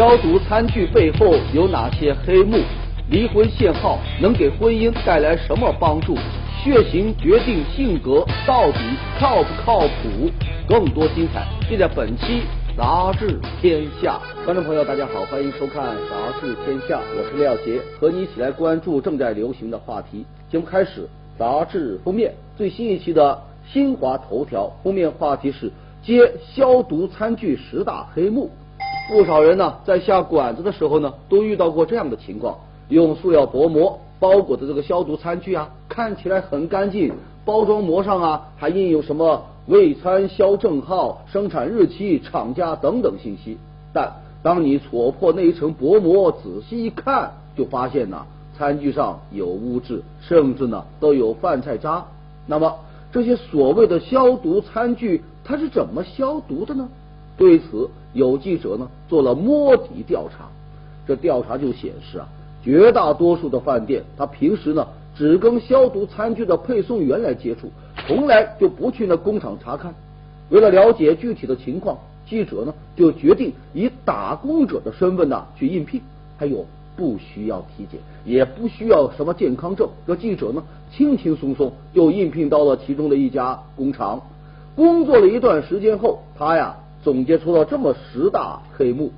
消毒餐具背后有哪些黑幕？离婚限号能给婚姻带来什么帮助？血型决定性格，到底靠不靠谱？更多精彩尽在本期《杂志天下》。观众朋友，大家好，欢迎收看《杂志天下》，我是廖杰，和你一起来关注正在流行的话题。节目开始，杂志封面最新一期的新华头条封面话题是揭消毒餐具十大黑幕。不少人呢，在下馆子的时候呢，都遇到过这样的情况：用塑料薄膜包裹的这个消毒餐具啊，看起来很干净，包装膜上啊还印有什么未餐销证号、生产日期、厂家等等信息。但当你戳破那一层薄膜，仔细一看，就发现呢，餐具上有污渍，甚至呢都有饭菜渣。那么这些所谓的消毒餐具，它是怎么消毒的呢？对此，有记者呢做了摸底调查。这调查就显示啊，绝大多数的饭店，他平时呢只跟消毒餐具的配送员来接触，从来就不去那工厂查看。为了了解具体的情况，记者呢就决定以打工者的身份呢去应聘。还有不需要体检，也不需要什么健康证，这记者呢轻轻松松就应聘到了其中的一家工厂。工作了一段时间后，他呀。总结出了这么十大黑幕，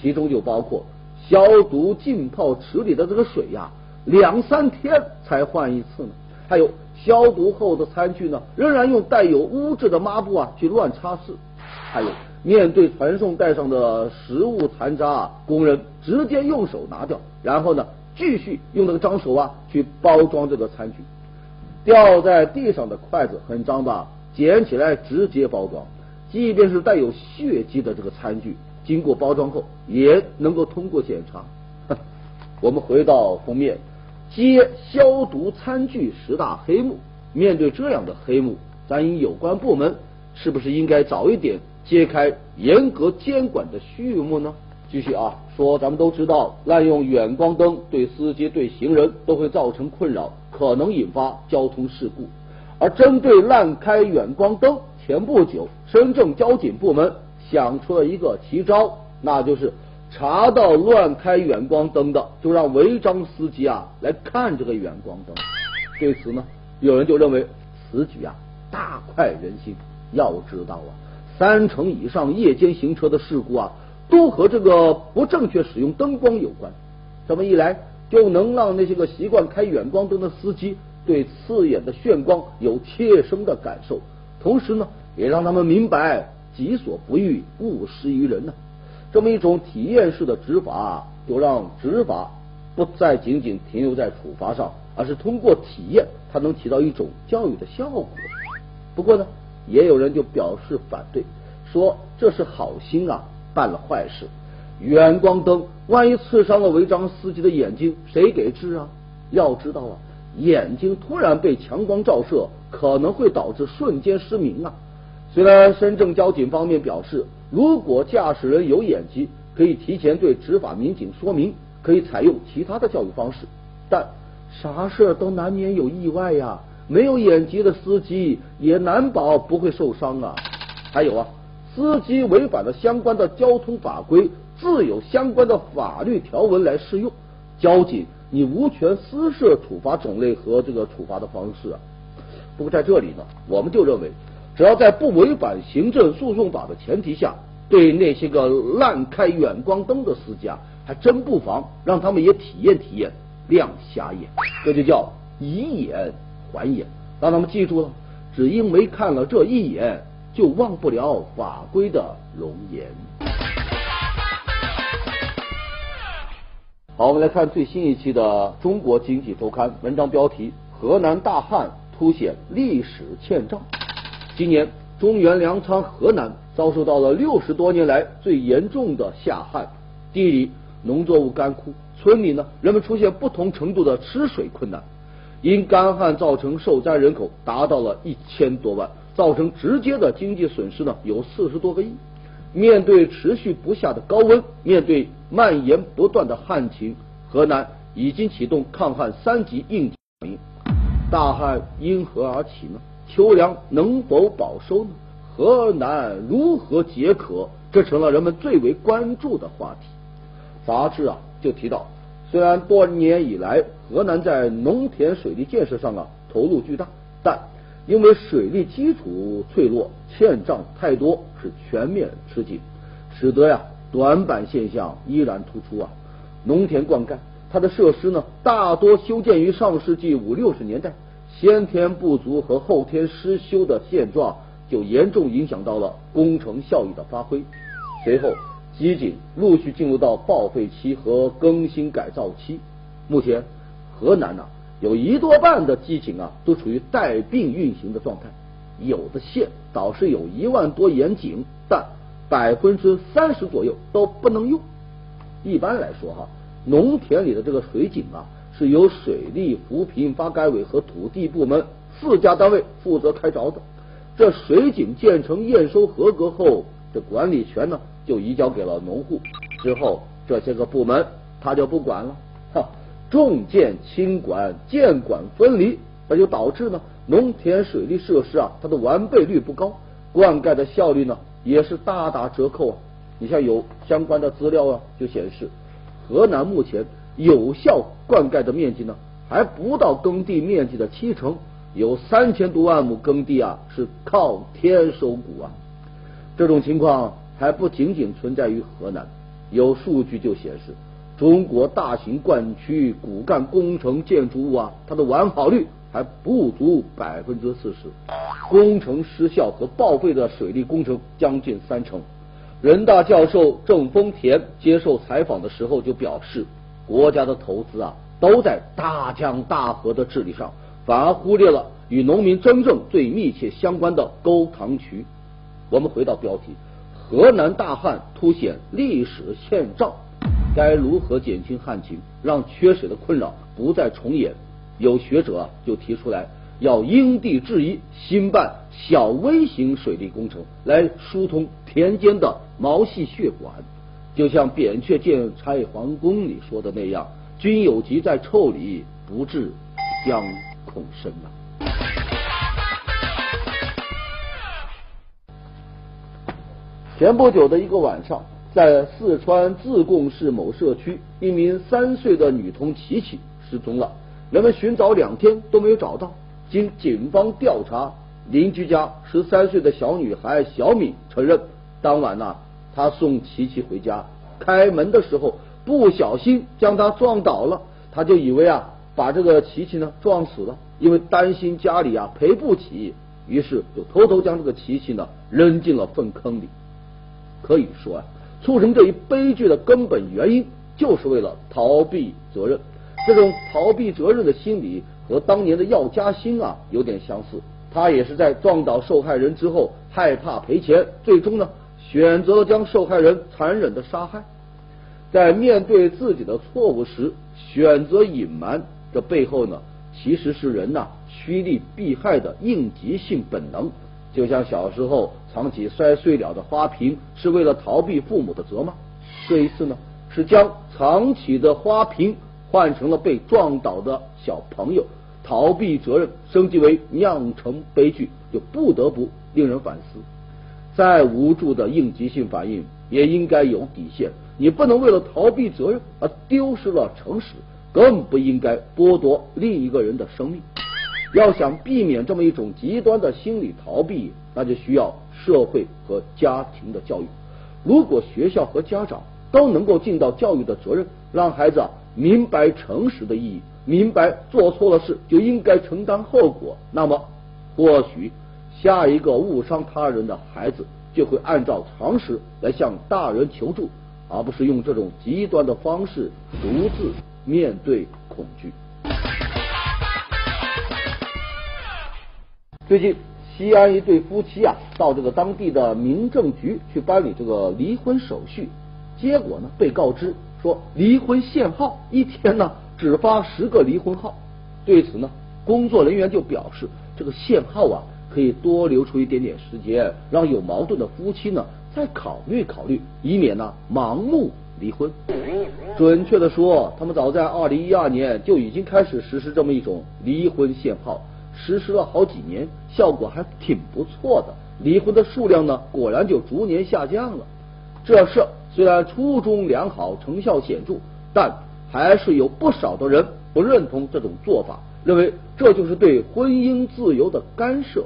其中就包括消毒浸泡池里的这个水呀，两三天才换一次呢。还有消毒后的餐具呢，仍然用带有污渍的抹布啊去乱擦拭。还有面对传送带上的食物残渣，啊工人直接用手拿掉，然后呢继续用那个脏手啊去包装这个餐具。掉在地上的筷子很脏吧，捡起来直接包装。即便是带有血迹的这个餐具，经过包装后也能够通过检查。我们回到封面，揭消毒餐具十大黑幕。面对这样的黑幕，咱有关部门是不是应该早一点揭开严格监管的序幕呢？继续啊，说咱们都知道，滥用远光灯对司机、对行人都会造成困扰，可能引发交通事故。而针对滥开远光灯，前不久，深圳交警部门想出了一个奇招，那就是查到乱开远光灯的，就让违章司机啊来看这个远光灯。对此呢，有人就认为此举啊大快人心。要知道啊，三成以上夜间行车的事故啊，都和这个不正确使用灯光有关。这么一来，就能让那些个习惯开远光灯的司机对刺眼的炫光有切身的感受。同时呢，也让他们明白己所不欲，勿施于人呢。这么一种体验式的执法，就让执法不再仅仅停留在处罚上，而是通过体验，它能起到一种教育的效果。不过呢，也有人就表示反对，说这是好心啊，办了坏事。远光灯万一刺伤了违章司机的眼睛，谁给治啊？要知道啊。眼睛突然被强光照射，可能会导致瞬间失明啊！虽然深圳交警方面表示，如果驾驶人有眼疾，可以提前对执法民警说明，可以采用其他的教育方式，但啥事都难免有意外呀！没有眼疾的司机也难保不会受伤啊！还有啊，司机违反了相关的交通法规，自有相关的法律条文来适用，交警。你无权私设处罚种类和这个处罚的方式啊。不过在这里呢，我们就认为，只要在不违反行政诉讼法的前提下，对那些个滥开远光灯的司机啊，还真不妨让他们也体验体验亮瞎眼，这就叫以眼还眼，让他们记住了，只因为看了这一眼，就忘不了法规的容颜。好，我们来看最新一期的《中国经济周刊》文章标题：河南大旱凸显历史欠账。今年中原粮仓河南遭受到了六十多年来最严重的夏旱，地里农作物干枯，村里呢人们出现不同程度的吃水困难。因干旱造成受灾人口达到了一千多万，造成直接的经济损失呢有四十多个亿。面对持续不下的高温，面对蔓延不断的旱情，河南已经启动抗旱三级应急响应。大旱因何而起呢？秋粮能否保收呢？河南如何解渴？这成了人们最为关注的话题。杂志啊就提到，虽然多年以来河南在农田水利建设上啊投入巨大，但因为水利基础脆弱，欠账太多，是全面吃紧，使得呀短板现象依然突出啊。农田灌溉它的设施呢，大多修建于上世纪五六十年代，先天不足和后天失修的现状，就严重影响到了工程效益的发挥。随后，机井陆续进入到报废期和更新改造期。目前，河南呢。有一多半的机井啊，都处于带病运行的状态。有的县倒是有一万多眼井，但百分之三十左右都不能用。一般来说哈，农田里的这个水井啊，是由水利、扶贫、发改委和土地部门四家单位负责开凿的。这水井建成验收合格后，这管理权呢就移交给了农户。之后这些个部门他就不管了。哈。重建轻管，建管分离，那就导致呢农田水利设施啊，它的完备率不高，灌溉的效率呢也是大打折扣啊。你像有相关的资料啊，就显示河南目前有效灌溉的面积呢还不到耕地面积的七成，有三千多万亩耕地啊是靠天收谷啊。这种情况还不仅仅存在于河南，有数据就显示。中国大型灌区骨干工程建筑物啊，它的完好率还不足百分之四十，工程失效和报废的水利工程将近三成。人大教授郑丰田接受采访的时候就表示，国家的投资啊都在大江大河的治理上，反而忽略了与农民真正最密切相关的沟塘渠。我们回到标题，河南大旱凸显历史欠账。该如何减轻旱情，让缺水的困扰不再重演？有学者就提出来，要因地制宜，兴办小微型水利工程，来疏通田间的毛细血管。就像扁鹊见拆皇宫里说的那样：“君有疾在腠理，不治将恐深啊。”前不久的一个晚上。在四川自贡市某社区，一名三岁的女童琪琪失踪了。人们寻找两天都没有找到。经警方调查，邻居家十三岁的小女孩小敏承认，当晚呢，她送琪琪回家，开门的时候不小心将她撞倒了。她就以为啊，把这个琪琪呢撞死了，因为担心家里啊赔不起，于是就偷偷将这个琪琪呢扔进了粪坑里。可以说啊。促成这一悲剧的根本原因，就是为了逃避责任。这种逃避责任的心理和当年的药家鑫啊有点相似。他也是在撞倒受害人之后，害怕赔钱，最终呢选择将受害人残忍的杀害。在面对自己的错误时，选择隐瞒，这背后呢其实是人呐趋利避害的应急性本能。就像小时候藏起摔碎了的花瓶，是为了逃避父母的责骂。这一次呢，是将藏起的花瓶换成了被撞倒的小朋友，逃避责任升级为酿成悲剧，就不得不令人反思。再无助的应急性反应也应该有底线。你不能为了逃避责任而丢失了诚实，更不应该剥夺另一个人的生命。要想避免这么一种极端的心理逃避，那就需要社会和家庭的教育。如果学校和家长都能够尽到教育的责任，让孩子明白诚实的意义，明白做错了事就应该承担后果，那么或许下一个误伤他人的孩子就会按照常识来向大人求助，而不是用这种极端的方式独自面对恐惧。最近，西安一对夫妻啊，到这个当地的民政局去办理这个离婚手续，结果呢，被告知说离婚限号，一天呢只发十个离婚号。对此呢，工作人员就表示，这个限号啊，可以多留出一点点时间，让有矛盾的夫妻呢再考虑考虑，以免呢盲目离婚。准确的说，他们早在二零一二年就已经开始实施这么一种离婚限号。实施了好几年，效果还挺不错的，离婚的数量呢，果然就逐年下降了。这事虽然初衷良好，成效显著，但还是有不少的人不认同这种做法，认为这就是对婚姻自由的干涉。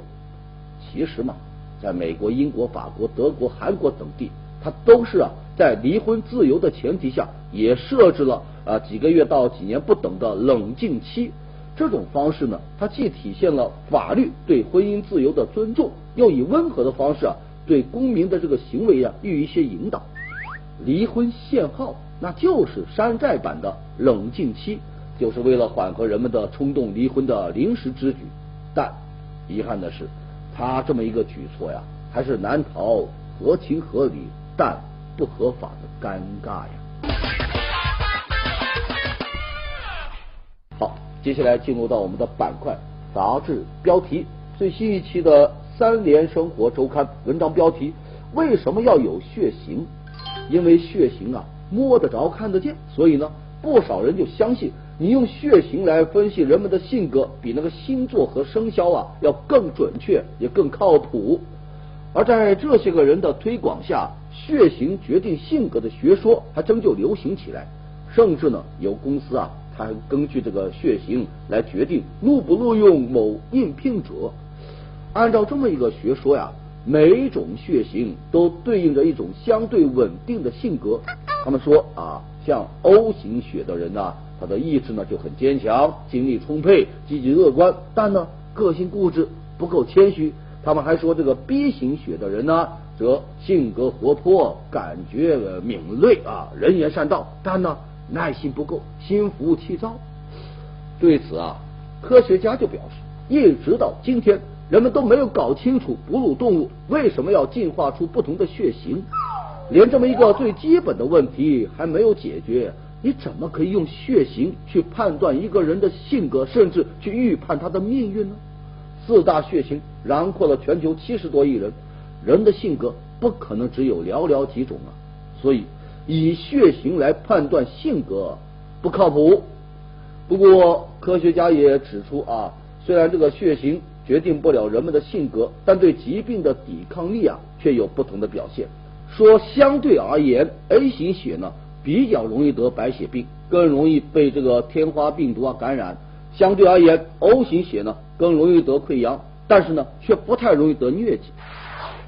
其实嘛，在美国、英国、法国、德国、韩国等地，它都是啊，在离婚自由的前提下，也设置了啊几个月到几年不等的冷静期。这种方式呢，它既体现了法律对婚姻自由的尊重，又以温和的方式啊，对公民的这个行为啊予以一些引导。离婚限号，那就是山寨版的冷静期，就是为了缓和人们的冲动离婚的临时之举。但遗憾的是，他这么一个举措呀，还是难逃合情合理但不合法的尴尬呀。好，接下来进入到我们的板块杂志标题，最新一期的《三联生活周刊》文章标题：为什么要有血型？因为血型啊摸得着看得见，所以呢，不少人就相信你用血型来分析人们的性格，比那个星座和生肖啊要更准确，也更靠谱。而在这些个人的推广下，血型决定性格的学说还真就流行起来。甚至呢，有公司啊，它还根据这个血型来决定录不录用某应聘者。按照这么一个学说呀。每种血型都对应着一种相对稳定的性格。他们说啊，像 O 型血的人呢，他的意志呢就很坚强，精力充沛，积极乐观，但呢个性固执，不够谦虚。他们还说这个 B 型血的人呢，则性格活泼，感觉敏锐啊，人言善道，但呢耐心不够，心浮气躁。对此啊，科学家就表示，一直到今天。人们都没有搞清楚哺乳动物为什么要进化出不同的血型，连这么一个最基本的问题还没有解决，你怎么可以用血型去判断一个人的性格，甚至去预判他的命运呢？四大血型囊括了全球七十多亿人，人的性格不可能只有寥寥几种啊，所以以血型来判断性格不靠谱。不过科学家也指出啊，虽然这个血型。决定不了人们的性格，但对疾病的抵抗力啊，却有不同的表现。说相对而言，A 型血呢比较容易得白血病，更容易被这个天花病毒啊感染；相对而言，O 型血呢更容易得溃疡，但是呢却不太容易得疟疾。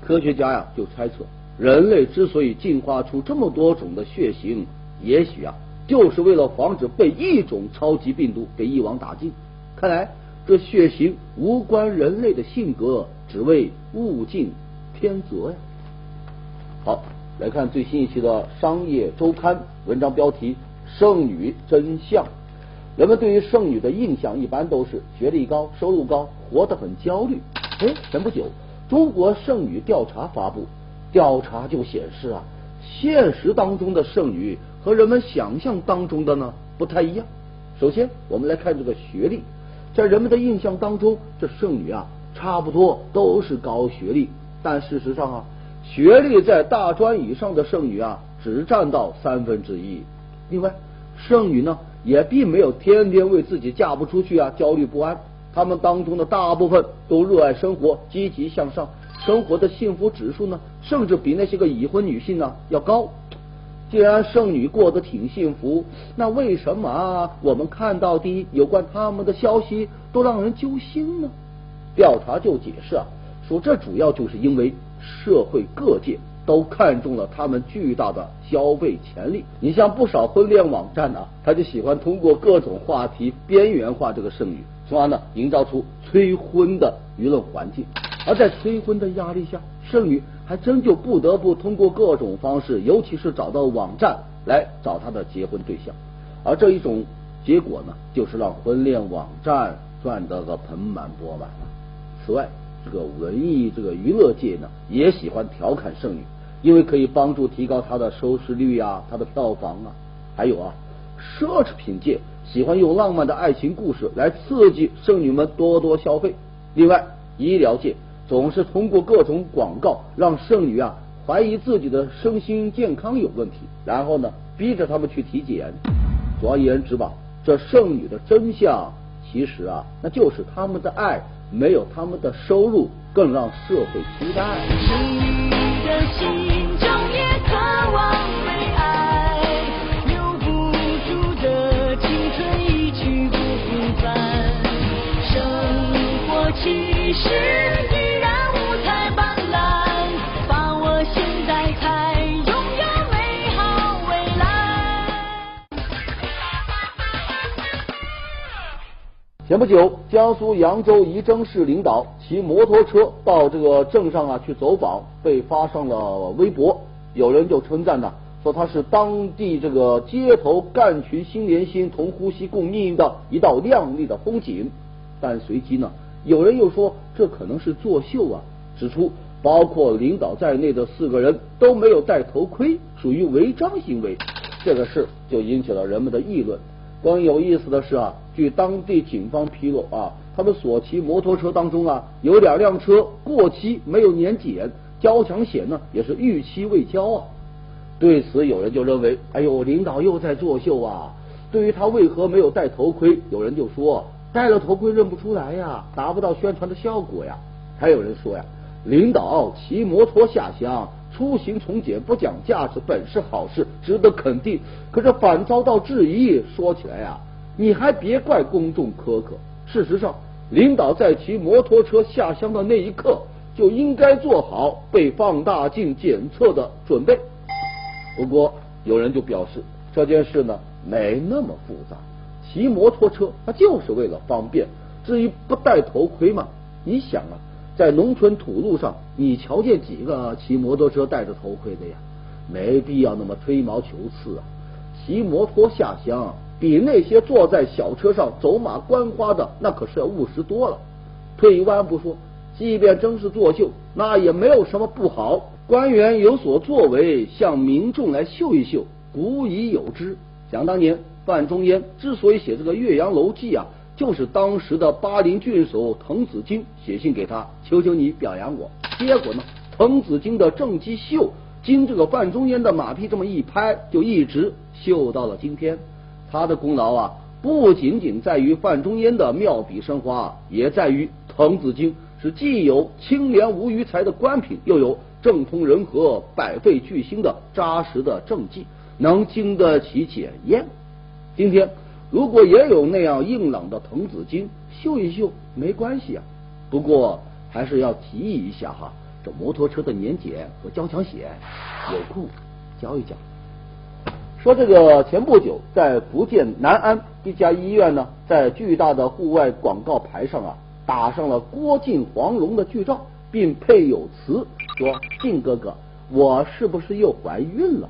科学家呀就猜测，人类之所以进化出这么多种的血型，也许啊就是为了防止被一种超级病毒给一网打尽。看来。这血型无关人类的性格，只为物竞天择呀。好，来看最新一期的《商业周刊》文章标题：剩女真相。人们对于剩女的印象一般都是学历高、收入高、活得很焦虑。哎，前不久，中国剩女调查发布，调查就显示啊，现实当中的剩女和人们想象当中的呢不太一样。首先，我们来看这个学历。在人们的印象当中，这剩女啊，差不多都是高学历。但事实上啊，学历在大专以上的剩女啊，只占到三分之一。另外，剩女呢，也并没有天天为自己嫁不出去啊焦虑不安。她们当中的大部分都热爱生活，积极向上，生活的幸福指数呢，甚至比那些个已婚女性呢要高。既然剩女过得挺幸福，那为什么我们看到的有关他们的消息都让人揪心呢？调查就解释啊，说这主要就是因为社会各界都看中了他们巨大的消费潜力。你像不少婚恋网站呢，他就喜欢通过各种话题边缘化这个剩女，从而呢营造出催婚的舆论环境。而在催婚的压力下，剩女。还真就不得不通过各种方式，尤其是找到网站来找他的结婚对象，而这一种结果呢，就是让婚恋网站赚得个盆满钵满。此外，这个文艺这个娱乐界呢，也喜欢调侃剩女，因为可以帮助提高她的收视率啊，她的票房啊。还有啊，奢侈品界喜欢用浪漫的爱情故事来刺激剩女们多多消费。另外，医疗界。总是通过各种广告让剩女啊怀疑自己的身心健康有问题然后呢逼着他们去体检。总而言之吧这剩女的真相其实啊那就是他们的爱没有他们的收入更让社会期待剩女的心中也渴望被爱留不住的青春一去不生活其实前不久，江苏扬州仪征市领导骑摩托车到这个镇上啊去走访，被发上了微博。有人就称赞呢，说他是当地这个街头干群心连心、同呼吸共命运的一道亮丽的风景。但随即呢，有人又说这可能是作秀啊，指出包括领导在内的四个人都没有戴头盔，属于违章行为。这个事就引起了人们的议论。更有意思的是啊，据当地警方披露啊，他们所骑摩托车当中啊，有两辆车过期没有年检，交强险呢也是逾期未交啊。对此，有人就认为，哎呦，领导又在作秀啊。对于他为何没有戴头盔，有人就说，戴了头盔认不出来呀，达不到宣传的效果呀。还有人说呀，领导骑摩托下乡。出行从简不讲价值本是好事，值得肯定。可是反遭到质疑。说起来呀，你还别怪公众苛刻。事实上，领导在骑摩托车下乡的那一刻，就应该做好被放大镜检测的准备。不过，有人就表示这件事呢没那么复杂，骑摩托车它就是为了方便。至于不戴头盔嘛，你想啊。在农村土路上，你瞧见几个骑摩托车戴着头盔的呀？没必要那么吹毛求疵啊！骑摩托下乡，比那些坐在小车上走马观花的那可是要务实多了。退一万步说，即便真是作秀，那也没有什么不好。官员有所作为，向民众来秀一秀，古已有之。想当年，范仲淹之所以写这个《岳阳楼记》啊。就是当时的巴陵郡守滕子京写信给他，求求你表扬我。结果呢，滕子京的政绩秀，经这个范仲淹的马屁这么一拍，就一直秀到了今天。他的功劳啊，不仅仅在于范仲淹的妙笔生花，也在于滕子京是既有清廉无余财的官品，又有政通人和、百废俱兴的扎实的政绩，能经得起检验。今天。如果也有那样硬朗的滕子京秀一秀没关系啊，不过还是要提议一下哈，这摩托车的年检和交强险，有空交一交。说这个前不久在福建南安一家医院呢，在巨大的户外广告牌上啊，打上了郭靖黄蓉的剧照，并配有词说：“靖哥哥，我是不是又怀孕了？”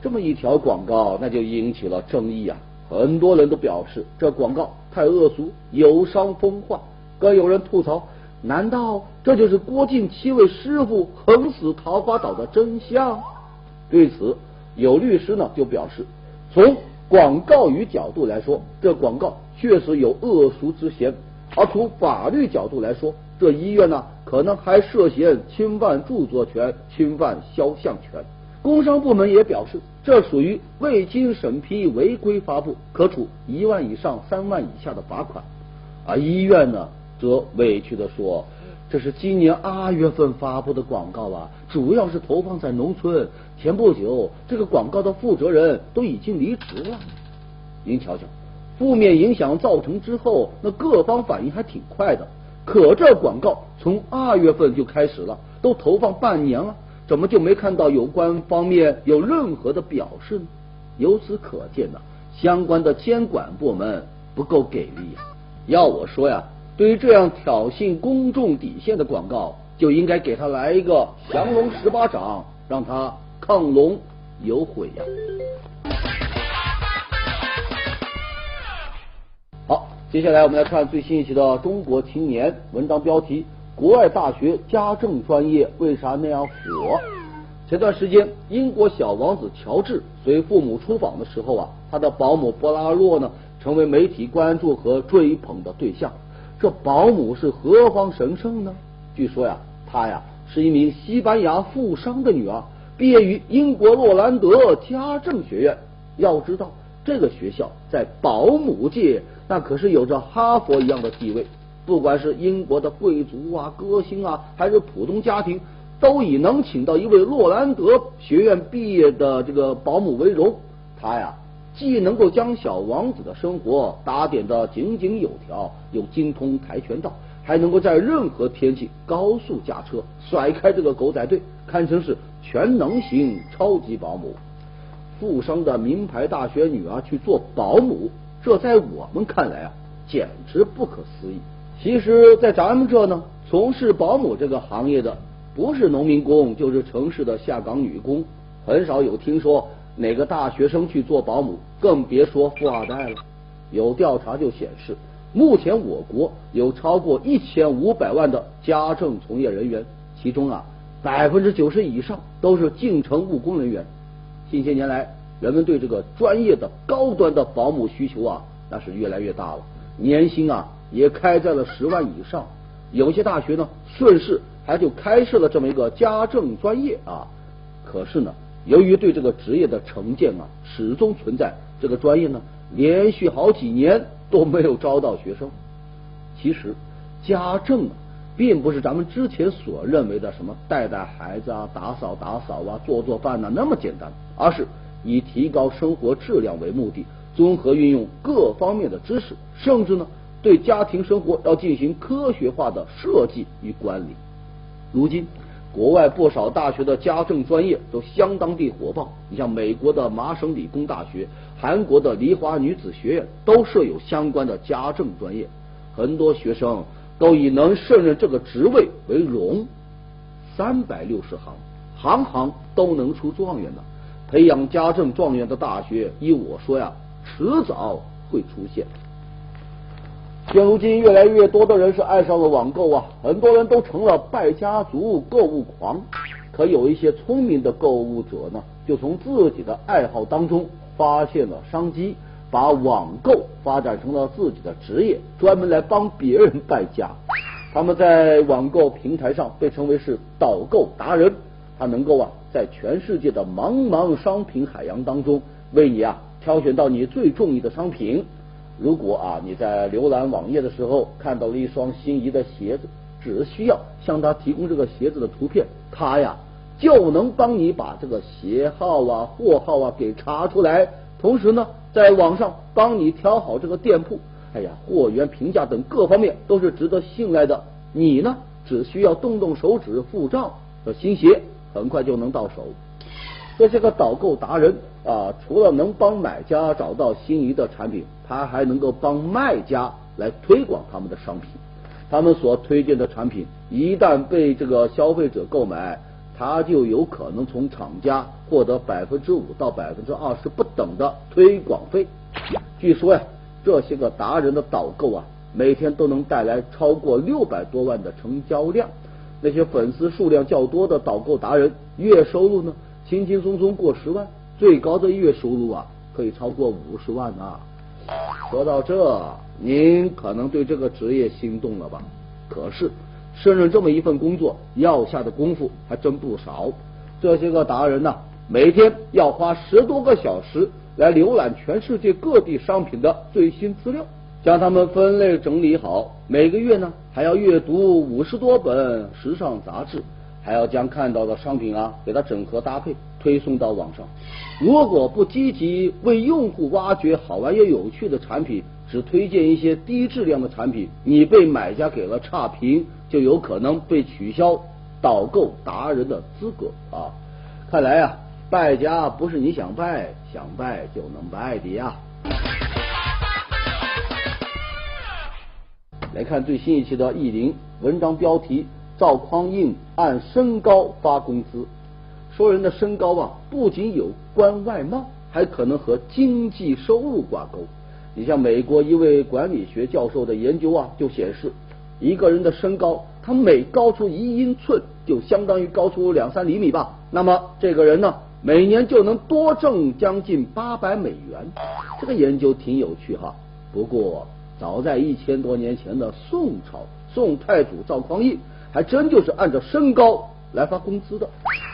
这么一条广告，那就引起了争议啊。很多人都表示这广告太恶俗，有伤风化。更有人吐槽：难道这就是郭靖七位师傅横死桃花岛的真相？对此，有律师呢就表示，从广告语角度来说，这广告确实有恶俗之嫌；而从法律角度来说，这医院呢可能还涉嫌侵犯著作权、侵犯肖像权。工商部门也表示。这属于未经审批违规发布，可处一万以上三万以下的罚款。而医院呢，则委屈地说：“这是今年二月份发布的广告啊，主要是投放在农村。前不久，这个广告的负责人都已经离职了。您瞧瞧，负面影响造成之后，那各方反应还挺快的。可这广告从二月份就开始了，都投放半年了。”怎么就没看到有关方面有任何的表示呢？由此可见呢，相关的监管部门不够给力呀。要我说呀，对于这样挑衅公众底线的广告，就应该给他来一个降龙十八掌，让他亢龙有悔呀。好，接下来我们来看最新一期的《中国青年》文章标题。国外大学家政专业为啥那样火？前段时间，英国小王子乔治随父母出访的时候啊，他的保姆波拉洛呢，成为媒体关注和追捧的对象。这保姆是何方神圣呢？据说呀，她呀是一名西班牙富商的女儿，毕业于英国洛兰德家政学院。要知道，这个学校在保姆界那可是有着哈佛一样的地位。不管是英国的贵族啊、歌星啊，还是普通家庭，都以能请到一位洛兰德学院毕业的这个保姆为荣。她呀，既能够将小王子的生活打点的井井有条，又精通跆拳道，还能够在任何天气高速驾车，甩开这个狗仔队，堪称是全能型超级保姆。富商的名牌大学女儿去做保姆，这在我们看来啊，简直不可思议。其实，在咱们这呢，从事保姆这个行业的，不是农民工，就是城市的下岗女工，很少有听说哪个大学生去做保姆，更别说富二代了。有调查就显示，目前我国有超过一千五百万的家政从业人员，其中啊，百分之九十以上都是进城务工人员。近些年来，人们对这个专业的高端的保姆需求啊，那是越来越大了，年薪啊也开在了十万以上。有些大学呢，顺势还就开设了这么一个家政专业啊。可是呢，由于对这个职业的成见啊，始终存在，这个专业呢，连续好几年都没有招到学生。其实，家政啊，并不是咱们之前所认为的什么带带孩子啊、打扫打扫啊、做做饭呐那么简单，而是以提高生活质量为目的，综合运用各方面的知识，甚至呢，对家庭生活要进行科学化的设计与管理。如今，国外不少大学的家政专业都相当地火爆。你像美国的麻省理工大学、韩国的梨花女子学院都设有相关的家政专业，很多学生都以能胜任这个职位为荣。三百六十行，行行都能出状元的。培养家政状元的大学，依我说呀，迟早会出现。现如今，越来越多的人是爱上了网购啊，很多人都成了败家族购物狂。可有一些聪明的购物者呢，就从自己的爱好当中发现了商机，把网购发展成了自己的职业，专门来帮别人败家。他们在网购平台上被称为是导购达人，他能够啊，在全世界的茫茫商品海洋当中，为你啊挑选到你最中意的商品。如果啊你在浏览网页的时候看到了一双心仪的鞋子，只需要向他提供这个鞋子的图片，他呀就能帮你把这个鞋号啊、货号啊给查出来，同时呢，在网上帮你挑好这个店铺，哎呀，货源评价等各方面都是值得信赖的。你呢，只需要动动手指付账，这新鞋很快就能到手。这些个导购达人啊，除了能帮买家找到心仪的产品，他还能够帮卖家来推广他们的商品。他们所推荐的产品一旦被这个消费者购买，他就有可能从厂家获得百分之五到百分之二十不等的推广费。据说呀，这些个达人的导购啊，每天都能带来超过六百多万的成交量。那些粉丝数量较多的导购达人，月收入呢？轻轻松松过十万，最高的月收入啊，可以超过五十万啊！说到这，您可能对这个职业心动了吧？可是，胜任这么一份工作，要下的功夫还真不少。这些个达人呢，每天要花十多个小时来浏览全世界各地商品的最新资料，将它们分类整理好。每个月呢，还要阅读五十多本时尚杂志。还要将看到的商品啊，给它整合搭配，推送到网上。如果不积极为用户挖掘好玩又有趣的产品，只推荐一些低质量的产品，你被买家给了差评，就有可能被取消导购达人的资格啊！看来啊，败家不是你想败想败就能败的呀。来看最新一期的《意林》文章标题。赵匡胤按身高发工资，说人的身高啊，不仅有关外貌，还可能和经济收入挂钩。你像美国一位管理学教授的研究啊，就显示，一个人的身高，他每高出一英寸，就相当于高出两三厘米吧。那么这个人呢，每年就能多挣将近八百美元。这个研究挺有趣哈。不过，早在一千多年前的宋朝，宋太祖赵匡胤。还真就是按照身高来发工资的。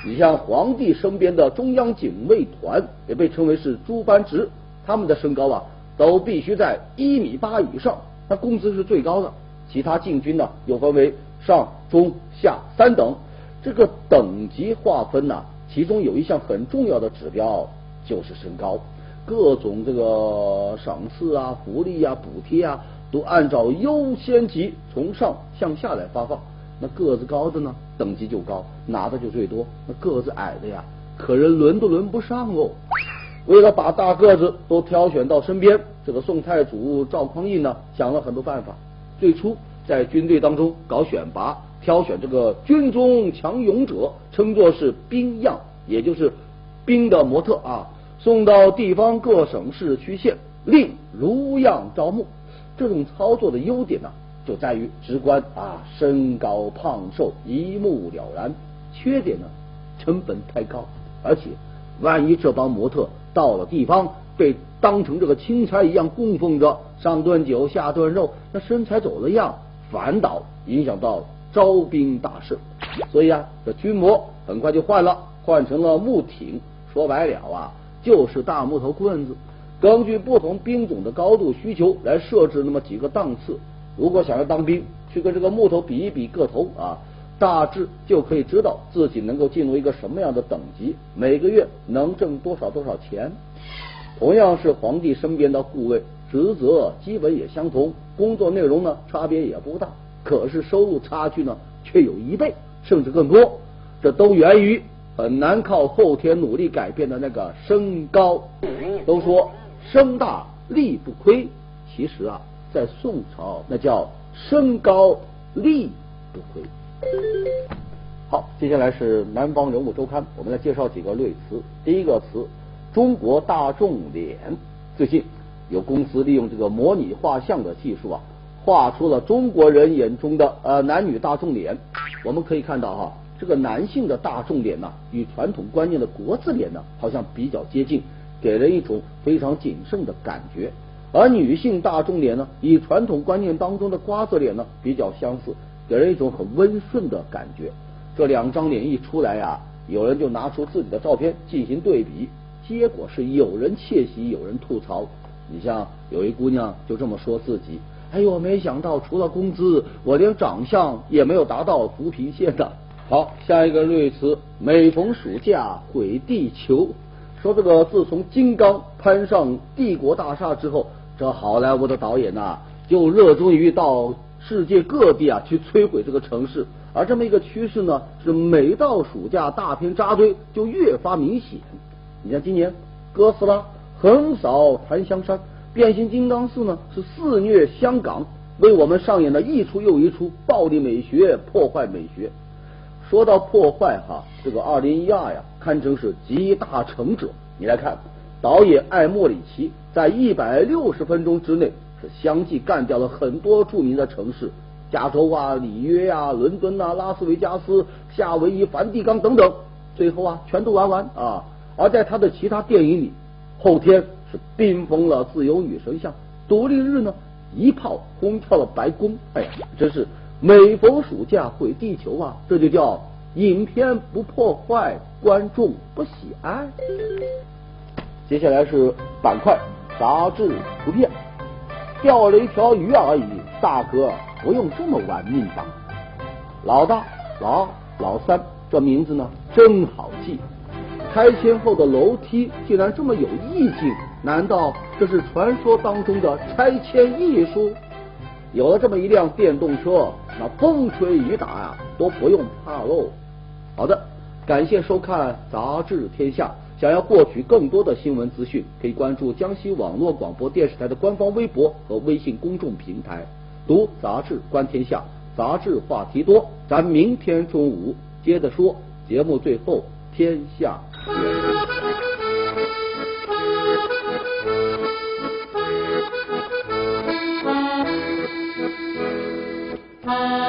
你像皇帝身边的中央警卫团，也被称为是诸班直，他们的身高啊，都必须在一米八以上，那工资是最高的。其他禁军呢，又分为上、中、下三等。这个等级划分呢，其中有一项很重要的指标就是身高。各种这个赏赐啊、福利啊、补贴啊，都按照优先级从上向下来发放。那个子高的呢，等级就高，拿的就最多；那个子矮的呀，可人轮都轮不上哦。为了把大个子都挑选到身边，这个宋太祖赵匡胤呢，想了很多办法。最初在军队当中搞选拔，挑选这个军中强勇者，称作是兵样，也就是兵的模特啊，送到地方各省市区县，令如样招募。这种操作的优点呢，就在于直观啊，身高胖瘦一目了然。缺点呢，成本太高，而且万一这帮模特到了地方被当成这个钦差一样供奉着，上顿酒下顿肉，那身材走了样，反倒影响到招兵大事。所以啊，这军模很快就换了，换成了木挺。说白了啊，就是大木头棍子。根据不同兵种的高度需求来设置那么几个档次。如果想要当兵，去跟这个木头比一比个头啊，大致就可以知道自己能够进入一个什么样的等级，每个月能挣多少多少钱。同样是皇帝身边的护卫，职责基本也相同，工作内容呢差别也不大，可是收入差距呢却有一倍甚至更多。这都源于很难靠后天努力改变的那个身高。都说身大力不亏，其实啊，在宋朝那叫身高力不亏。好，接下来是南方人物周刊，我们来介绍几个类词。第一个词，中国大众脸。最近有公司利用这个模拟画像的技术啊，画出了中国人眼中的呃男女大众脸。我们可以看到哈，这个男性的大众脸呢，与传统观念的国字脸呢，好像比较接近，给人一种非常谨慎的感觉。而女性大众脸呢，与传统观念当中的瓜子脸呢比较相似，给人一种很温顺的感觉。这两张脸一出来呀、有人就拿出自己的照片进行对比，结果是有人窃喜，有人吐槽。你像有一姑娘就这么说自己：“哎呦，没想到除了工资，我连长相也没有达到扶贫线的。”好，下一个瑞词，每逢暑假毁地球。说这个自从金刚攀上帝国大厦之后，这好莱坞的导演呐、就热衷于到世界各地啊去摧毁这个城市。而这么一个趋势呢，是每到暑假大片扎堆就越发明显。你像今年哥斯拉横扫檀香山，变形金刚四呢是肆虐香港，为我们上演了一出又一出暴力美学、破坏美学。说到破坏哈，这个二零一二呀，堪称是集大成者。你来看，导演艾莫里奇在一百六十分钟之内是相继干掉了很多著名的城市，加州啊、里约啊、伦敦啊、拉斯维加斯、夏威夷、梵蒂冈等等，最后啊全都玩完啊。而在他的其他电影里，后天是冰封了自由女神像，独立日呢一炮轰跳了白宫。哎呀，真是每逢暑假毁地球啊！这就叫影片不破坏，观众不喜爱。接下来是板块杂志图片，钓了一条鱼而已，大哥不用这么玩命吧？老大、老二、老三，这名字呢真好记。拆迁后的楼梯竟然这么有意境，难道这是传说当中的拆迁艺术？有了这么一辆电动车，那风吹雨打呀、都不用怕喽。好的感谢收看杂志天下。想要获取更多的新闻资讯可以关注江西网络广播电视台的官方微博和微信公众平台。读杂志观天下杂志话题多咱明天中午接着说。节目最后天下。